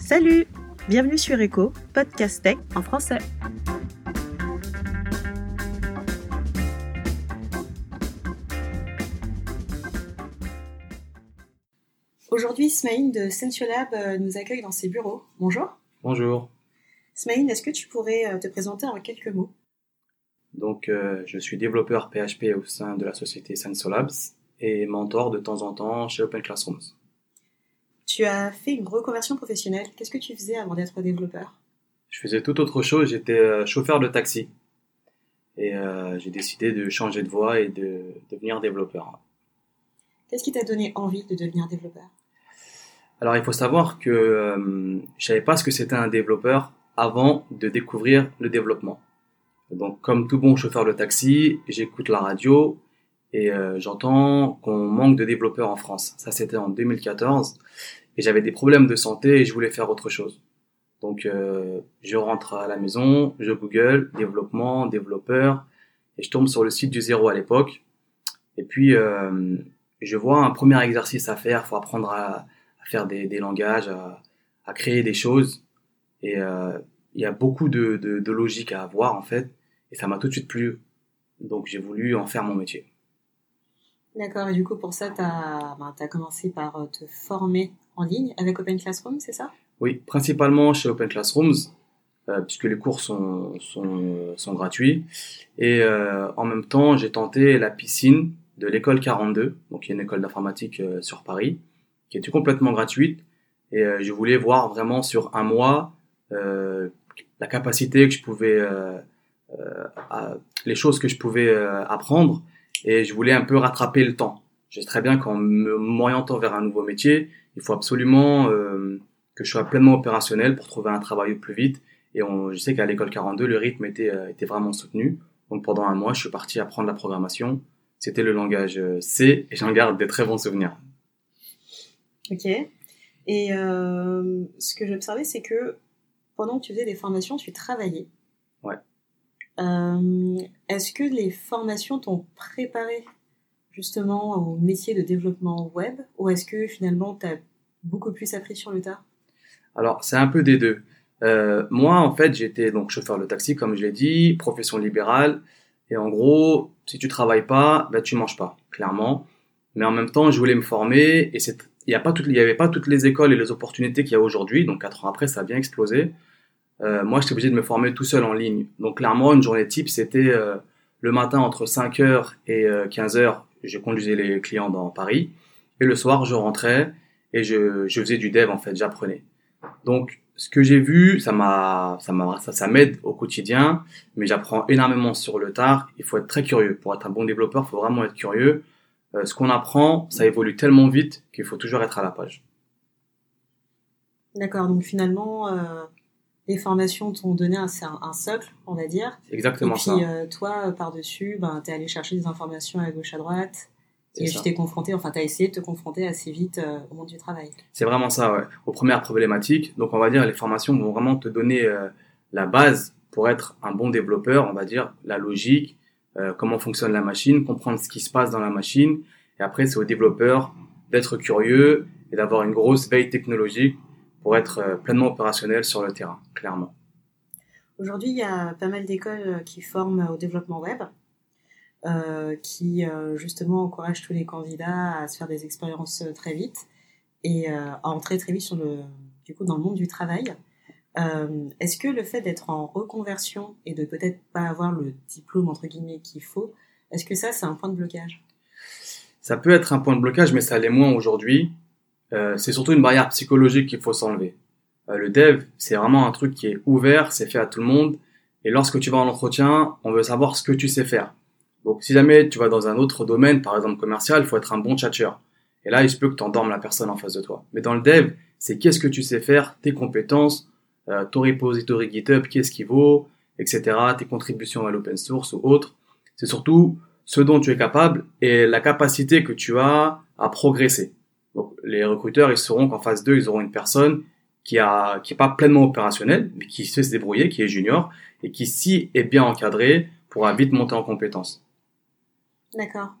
Salut Bienvenue sur Echo, podcast tech en français. Aujourd'hui, Smaïn de Sensualab euh, nous accueille dans ses bureaux. Bonjour. Bonjour. Smaïn, est-ce que tu pourrais euh, te présenter en quelques mots? Donc, euh, je suis développeur PHP au sein de la société Sensolabs et mentor de temps en temps chez Open Classrooms. Tu as fait une reconversion professionnelle. Qu'est-ce que tu faisais avant d'être développeur? Je faisais tout autre chose. J'étais euh, chauffeur de taxi. Et euh, j'ai décidé de changer de voie et de devenir développeur. Qu'est-ce qui t'a donné envie de devenir développeur? Alors, il faut savoir que euh, je savais pas ce que c'était un développeur avant de découvrir le développement. Donc, comme tout bon chauffeur de taxi, j'écoute la radio et euh, j'entends qu'on manque de développeurs en France. Ça, c'était en 2014 j'avais des problèmes de santé et je voulais faire autre chose. Donc, euh, je rentre à la maison, je Google développement, développeur et je tombe sur le site du zéro à l'époque. Et puis, euh, je vois un premier exercice à faire. faut apprendre à, faire des, langages, à, créer des choses. Et euh, il y a beaucoup de, de, logique à avoir en fait. Et ça m'a tout de suite plu. Donc j'ai voulu en faire mon métier. D'accord, et du coup pour ça, tu as, ben, as, commencé par te former en ligne avec Open Classroom, c'est ça? Oui, principalement chez Open Classrooms, euh, puisque les cours sont, sont, sont gratuits. Et euh, en même temps, j'ai tenté la piscine de l'école 42, donc y a une école d'informatique euh, sur Paris, qui était complètement gratuite. Et euh, je voulais voir vraiment sur un mois euh, la capacité que je pouvais, les choses que je pouvais apprendre et je voulais un peu rattraper le temps. Je sais très bien qu'en m'orientant vers un nouveau métier, il faut absolument euh, que je sois pleinement opérationnel pour trouver un travail au plus vite. Et on, je sais qu'à l'école 42, le rythme était, euh, était vraiment soutenu. Donc pendant un mois, je suis parti apprendre la programmation. C'était le langage euh, C et j'en garde des très bons souvenirs. Ok. Et euh, ce que j'ai observé, c'est que pendant que tu faisais des formations, tu travaillais. Ouais. Euh, Est-ce que les formations t'ont préparé? Justement au métier de développement web ou est-ce que finalement tu as beaucoup plus appris sur le tas Alors, c'est un peu des deux. Euh, moi, en fait, j'étais donc chauffeur de taxi, comme je l'ai dit, profession libérale. Et en gros, si tu travailles pas, ben, tu manges pas, clairement. Mais en même temps, je voulais me former et c'est, il y a pas toutes, il y avait pas toutes les écoles et les opportunités qu'il y a aujourd'hui. Donc, quatre ans après, ça a bien explosé. Euh, moi, j'étais obligé de me former tout seul en ligne. Donc, clairement, une journée type, c'était euh, le matin entre 5h et 15h, je conduisais les clients dans Paris. Et le soir, je rentrais et je, je faisais du dev, en fait, j'apprenais. Donc, ce que j'ai vu, ça m'a, ça m'a, ça, ça m'aide au quotidien, mais j'apprends énormément sur le tard. Il faut être très curieux. Pour être un bon développeur, il faut vraiment être curieux. Euh, ce qu'on apprend, ça évolue tellement vite qu'il faut toujours être à la page. D'accord. Donc finalement, euh, les formations t'ont donné un, un, socle, on va dire. Exactement ça. Et puis euh, toi, par-dessus, ben, tu es allé chercher des informations à gauche, à droite. Et tu t'es confronté, enfin, tu as essayé de te confronter assez vite euh, au monde du travail. C'est vraiment ça, ouais. Aux premières problématiques. Donc, on va dire, les formations vont vraiment te donner euh, la base pour être un bon développeur, on va dire, la logique, euh, comment fonctionne la machine, comprendre ce qui se passe dans la machine. Et après, c'est au développeur d'être curieux et d'avoir une grosse veille technologique pour être euh, pleinement opérationnel sur le terrain, clairement. Aujourd'hui, il y a pas mal d'écoles qui forment au développement web. Euh, qui euh, justement encourage tous les candidats à se faire des expériences euh, très vite et euh, à entrer très vite sur le, du coup, dans le monde du travail. Euh, Est-ce que le fait d'être en reconversion et de peut-être pas avoir le diplôme entre guillemets qu'il faut, est-ce que ça c'est un point de blocage? Ça peut être un point de blocage, mais ça l'est moins aujourd'hui. Euh, c'est surtout une barrière psychologique qu'il faut s'enlever. le dev, c'est vraiment un truc qui est ouvert, c'est fait à tout le monde. Et lorsque tu vas en entretien, on veut savoir ce que tu sais faire. Donc, si jamais tu vas dans un autre domaine, par exemple commercial, il faut être un bon tchatcheur. Et là, il se peut que tu endormes la personne en face de toi. Mais dans le dev, c'est qu'est-ce que tu sais faire, tes compétences, euh, ton repository GitHub, qu'est-ce qui vaut, etc., tes contributions à l'open source ou autre. C'est surtout ce dont tu es capable et la capacité que tu as à progresser. Donc, les recruteurs, ils sauront qu'en phase 2, ils auront une personne qui a, qui est pas pleinement opérationnelle, mais qui sait se débrouiller, qui est junior, et qui, si est bien encadré, pourra vite monter en compétences. D'accord.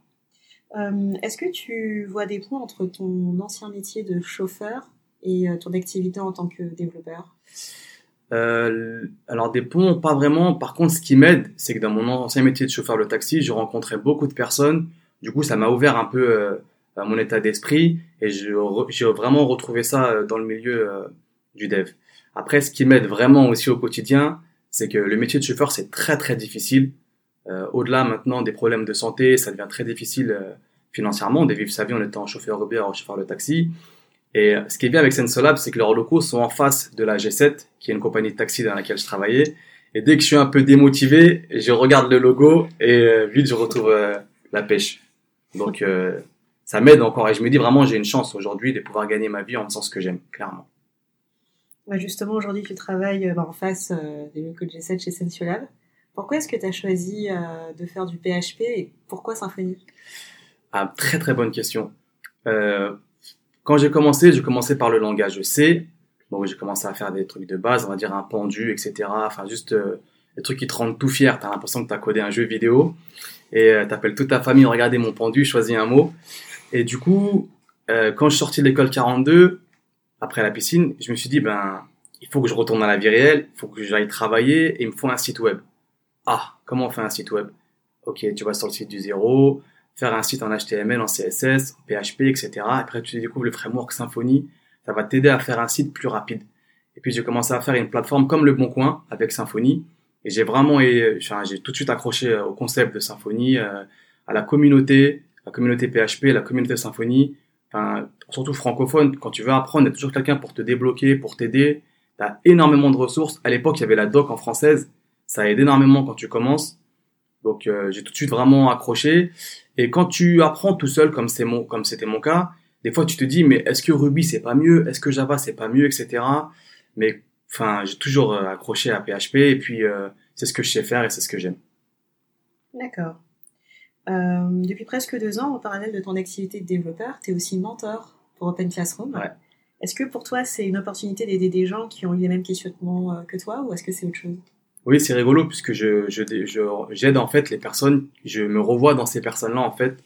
Euh, Est-ce que tu vois des points entre ton ancien métier de chauffeur et ton activité en tant que développeur? Euh, alors des ponts, pas vraiment. Par contre, ce qui m'aide, c'est que dans mon ancien métier de chauffeur de taxi, je rencontrais beaucoup de personnes. Du coup, ça m'a ouvert un peu euh, mon état d'esprit et j'ai vraiment retrouvé ça euh, dans le milieu euh, du dev. Après, ce qui m'aide vraiment aussi au quotidien, c'est que le métier de chauffeur, c'est très très difficile. Au-delà maintenant des problèmes de santé, ça devient très difficile financièrement de vivre sa vie en étant chauffeur Uber ou chauffeur de taxi. Et ce qui est bien avec Sensolab, c'est que leurs locaux sont en face de la G7, qui est une compagnie de taxi dans laquelle je travaillais. Et dès que je suis un peu démotivé, je regarde le logo et euh, vite je retrouve euh, la pêche. Donc euh, ça m'aide encore et je me dis vraiment j'ai une chance aujourd'hui de pouvoir gagner ma vie en faisant ce que j'aime, clairement. Ouais, justement, aujourd'hui tu travailles bah, en face des locaux de G7 chez Sensolab. Pourquoi est-ce que tu as choisi de faire du PHP et pourquoi Symfony? Ah, Très très bonne question. Euh, quand j'ai commencé, j'ai commencé par le langage C. Bon, j'ai commencé à faire des trucs de base, on va dire un pendu, etc. Enfin, juste euh, des trucs qui te rendent tout fier. T'as l'impression que t'as codé un jeu vidéo et euh, t'appelles toute ta famille, regardez mon pendu, choisis un mot. Et du coup, euh, quand je suis sorti de l'école 42, après la piscine, je me suis dit, ben, il faut que je retourne à la vie réelle, il faut que j'aille travailler et il me faut un site web. Ah, comment on fait un site web? Ok, tu vas sur le site du zéro, faire un site en HTML, en CSS, en PHP, etc. Après, tu découvres le framework Symfony. Ça va t'aider à faire un site plus rapide. Et puis, j'ai commencé à faire une plateforme comme Le Bon Coin avec Symfony. Et j'ai vraiment, j'ai tout de suite accroché au concept de Symfony, euh, à la communauté, la communauté PHP, la communauté Symfony. Surtout francophone, quand tu veux apprendre, il y a toujours quelqu'un pour te débloquer, pour t'aider. Tu as énormément de ressources. À l'époque, il y avait la doc en française. Ça aide énormément quand tu commences. Donc euh, j'ai tout de suite vraiment accroché. Et quand tu apprends tout seul, comme c'est mon, c'était mon cas, des fois tu te dis mais est-ce que Ruby c'est pas mieux, est-ce que Java c'est pas mieux, etc. Mais enfin j'ai toujours euh, accroché à PHP et puis euh, c'est ce que je sais faire et c'est ce que j'aime. D'accord. Depuis presque deux ans, en parallèle de ton activité de développeur, tu es aussi mentor pour Open Classroom. Ouais. Est-ce que pour toi c'est une opportunité d'aider des gens qui ont eu les mêmes questionnements que toi ou est-ce que c'est autre chose? Oui, c'est rigolo puisque je, je, j'aide en fait les personnes, je me revois dans ces personnes-là en fait,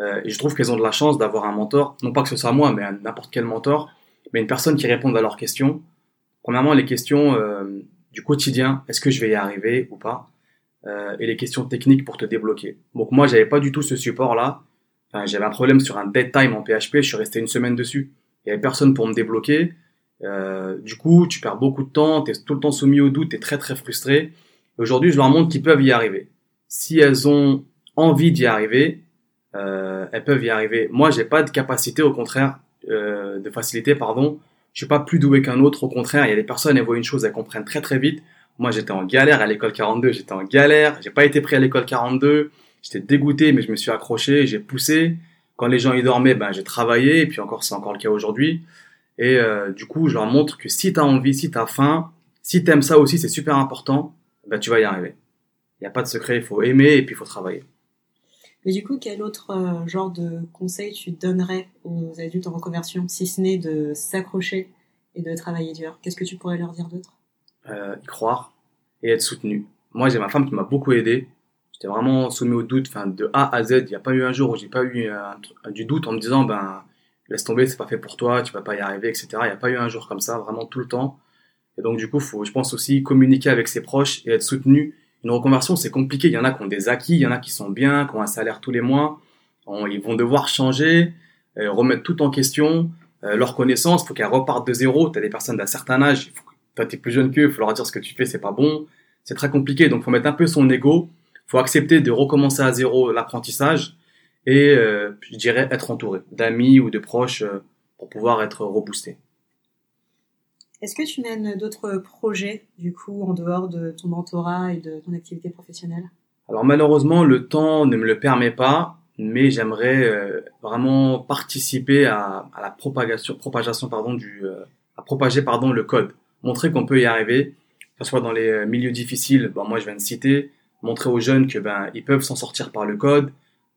euh, et je trouve qu'elles ont de la chance d'avoir un mentor, non pas que ce soit moi, mais n'importe quel mentor, mais une personne qui réponde à leurs questions. Premièrement, les questions euh, du quotidien, est-ce que je vais y arriver ou pas, euh, et les questions techniques pour te débloquer. Donc moi, j'avais pas du tout ce support-là. Enfin, j'avais un problème sur un dead time en PHP, je suis resté une semaine dessus. Il y avait personne pour me débloquer. Euh, du coup, tu perds beaucoup de temps, tu es tout le temps soumis au doute, tu es très très frustré. Aujourd'hui, je leur montre qu'ils peuvent y arriver. Si elles ont envie d'y arriver, euh, elles peuvent y arriver. Moi, j'ai pas de capacité, au contraire, euh, de facilité, pardon. Je suis pas plus doué qu'un autre. Au contraire, il y a des personnes, elles voient une chose, elles comprennent très très vite. Moi, j'étais en galère à l'école 42. J'étais en galère. J'ai pas été pris à l'école 42. J'étais dégoûté, mais je me suis accroché, j'ai poussé. Quand les gens y dormaient, ben j'ai travaillé. Et puis encore, c'est encore le cas aujourd'hui. Et euh, du coup, je leur montre que si tu as envie, si tu as faim, si tu aimes ça aussi, c'est super important, bah, tu vas y arriver. Il n'y a pas de secret, il faut aimer et puis il faut travailler. Mais du coup, quel autre euh, genre de conseil tu donnerais aux adultes en reconversion, si ce n'est de s'accrocher et de travailler dur? Qu'est-ce que tu pourrais leur dire d'autre? Euh, Y croire et être soutenu. Moi, j'ai ma femme qui m'a beaucoup aidé. J'étais vraiment soumis au doute, enfin de A à Z. Il n'y a pas eu un jour où j'ai pas eu du doute en me disant, ben laisse tomber, c'est pas fait pour toi, tu vas pas y arriver, etc. Il n'y a pas eu un jour comme ça, vraiment tout le temps. Et donc du coup, faut, je pense aussi communiquer avec ses proches et être soutenu. Une reconversion, c'est compliqué. Il y en a qui ont des acquis, il y en a qui sont bien, qui ont un salaire tous les mois. ils vont devoir changer, euh, remettre tout en question. Euh, leur connaissance, faut qu'elles repartent de zéro. Tu as des personnes d'un certain âge, toi t'es plus jeune qu'eux, faut leur dire ce que tu fais, c'est pas bon. C'est très compliqué, donc faut mettre un peu son ego. Faut accepter de recommencer à zéro l'apprentissage et euh, je dirais être entouré d'amis ou de proches euh, pour pouvoir être reboosté. Est-ce que tu mènes d'autres projets du coup en dehors de ton mentorat et de ton activité professionnelle? Alors malheureusement le temps ne me le permet pas, mais j'aimerais euh, vraiment participer à, à, la propagation, propagation pardon du, à propager pardon le code, montrer qu'on peut y arriver, que ce soit dans les milieux difficiles. Bon, moi je viens de citer, montrer aux jeunes que ben ils peuvent s'en sortir par le code,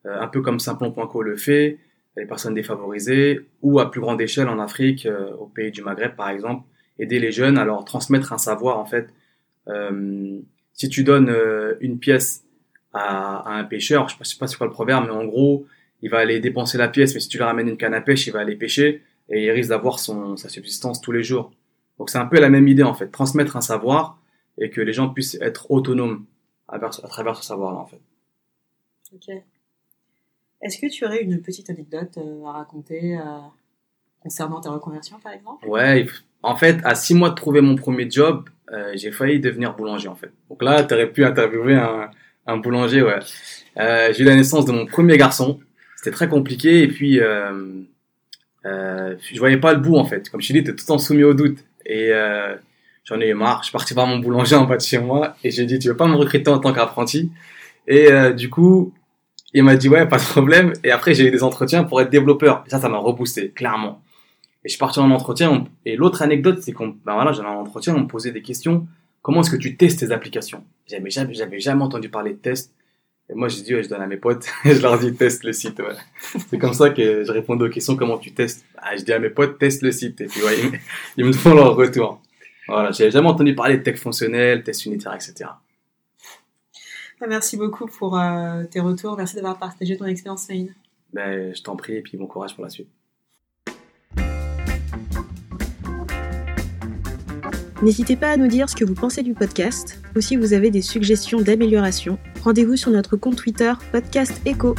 euh, un peu comme Simplon.co le fait, les personnes défavorisées, ou à plus grande échelle en Afrique, euh, au pays du Maghreb par exemple, aider les jeunes à leur transmettre un savoir en fait. Euh, si tu donnes une pièce à, un pêcheur, je pas, sais pas c'est quoi le proverbe, mais en gros, il va aller dépenser la pièce, mais si tu lui ramènes une canne à pêche, il va aller pêcher. et il risque d'avoir son sa subsistance tous les jours. Donc c'est un peu la même idée en fait, transmettre un savoir et que les gens puissent être autonomes à, à travers ce savoir-là en fait. Ok. Est-ce que tu aurais une petite anecdote euh, à raconter euh, concernant ta reconversion par exemple? Ouais, en fait, à six mois de trouver mon premier job, euh, j'ai failli devenir boulanger en fait. Donc là, tu aurais pu interviewer un, un boulanger, ouais. J'ai eu la naissance de mon premier garçon. C'était très compliqué et puis euh, je voyais pas le bout en fait. Comme je te dis, t'es tout le temps soumis au doute. Et euh, j'en ai eu marre. Je suis parti voir mon boulanger en bas de chez moi et j'ai dit, tu veux pas me recruter en tant qu'apprenti? Et euh, du coup, il m'a dit, ouais, pas de problème. Et après, j'ai eu des entretiens pour être développeur. Et ça, ça m'a reboosté, clairement. Et je suis parti en entretien. Et l'autre anecdote, c'est qu'on, ben voilà, j'allais en entretien, on me posait des questions. Comment est-ce que tu testes tes applications? J'avais jamais, jamais entendu parler de test. Et moi, j'ai dit, ouais, je donne à mes potes, je leur dis, teste le site, ouais. C'est comme ça que je répondais aux questions, comment tu testes? Ah, Je dis à mes potes, teste le site. Et puis, ouais, ils, me- ils me font leur retour. Voilà, j'avais jamais entendu parler de tech fonctionnel, test unitaire, etc. Ah, Merci beaucoup pour euh, tes retours. Merci d'avoir partagé ton expérience, Naïn. Ben, je t'en prie, et puis bon courage pour la suite. N'hésitez pas à nous dire ce que vous pensez du podcast ou si vous avez des suggestions d'amélioration. Rendez-vous sur notre compte Twitter Podcast Echo.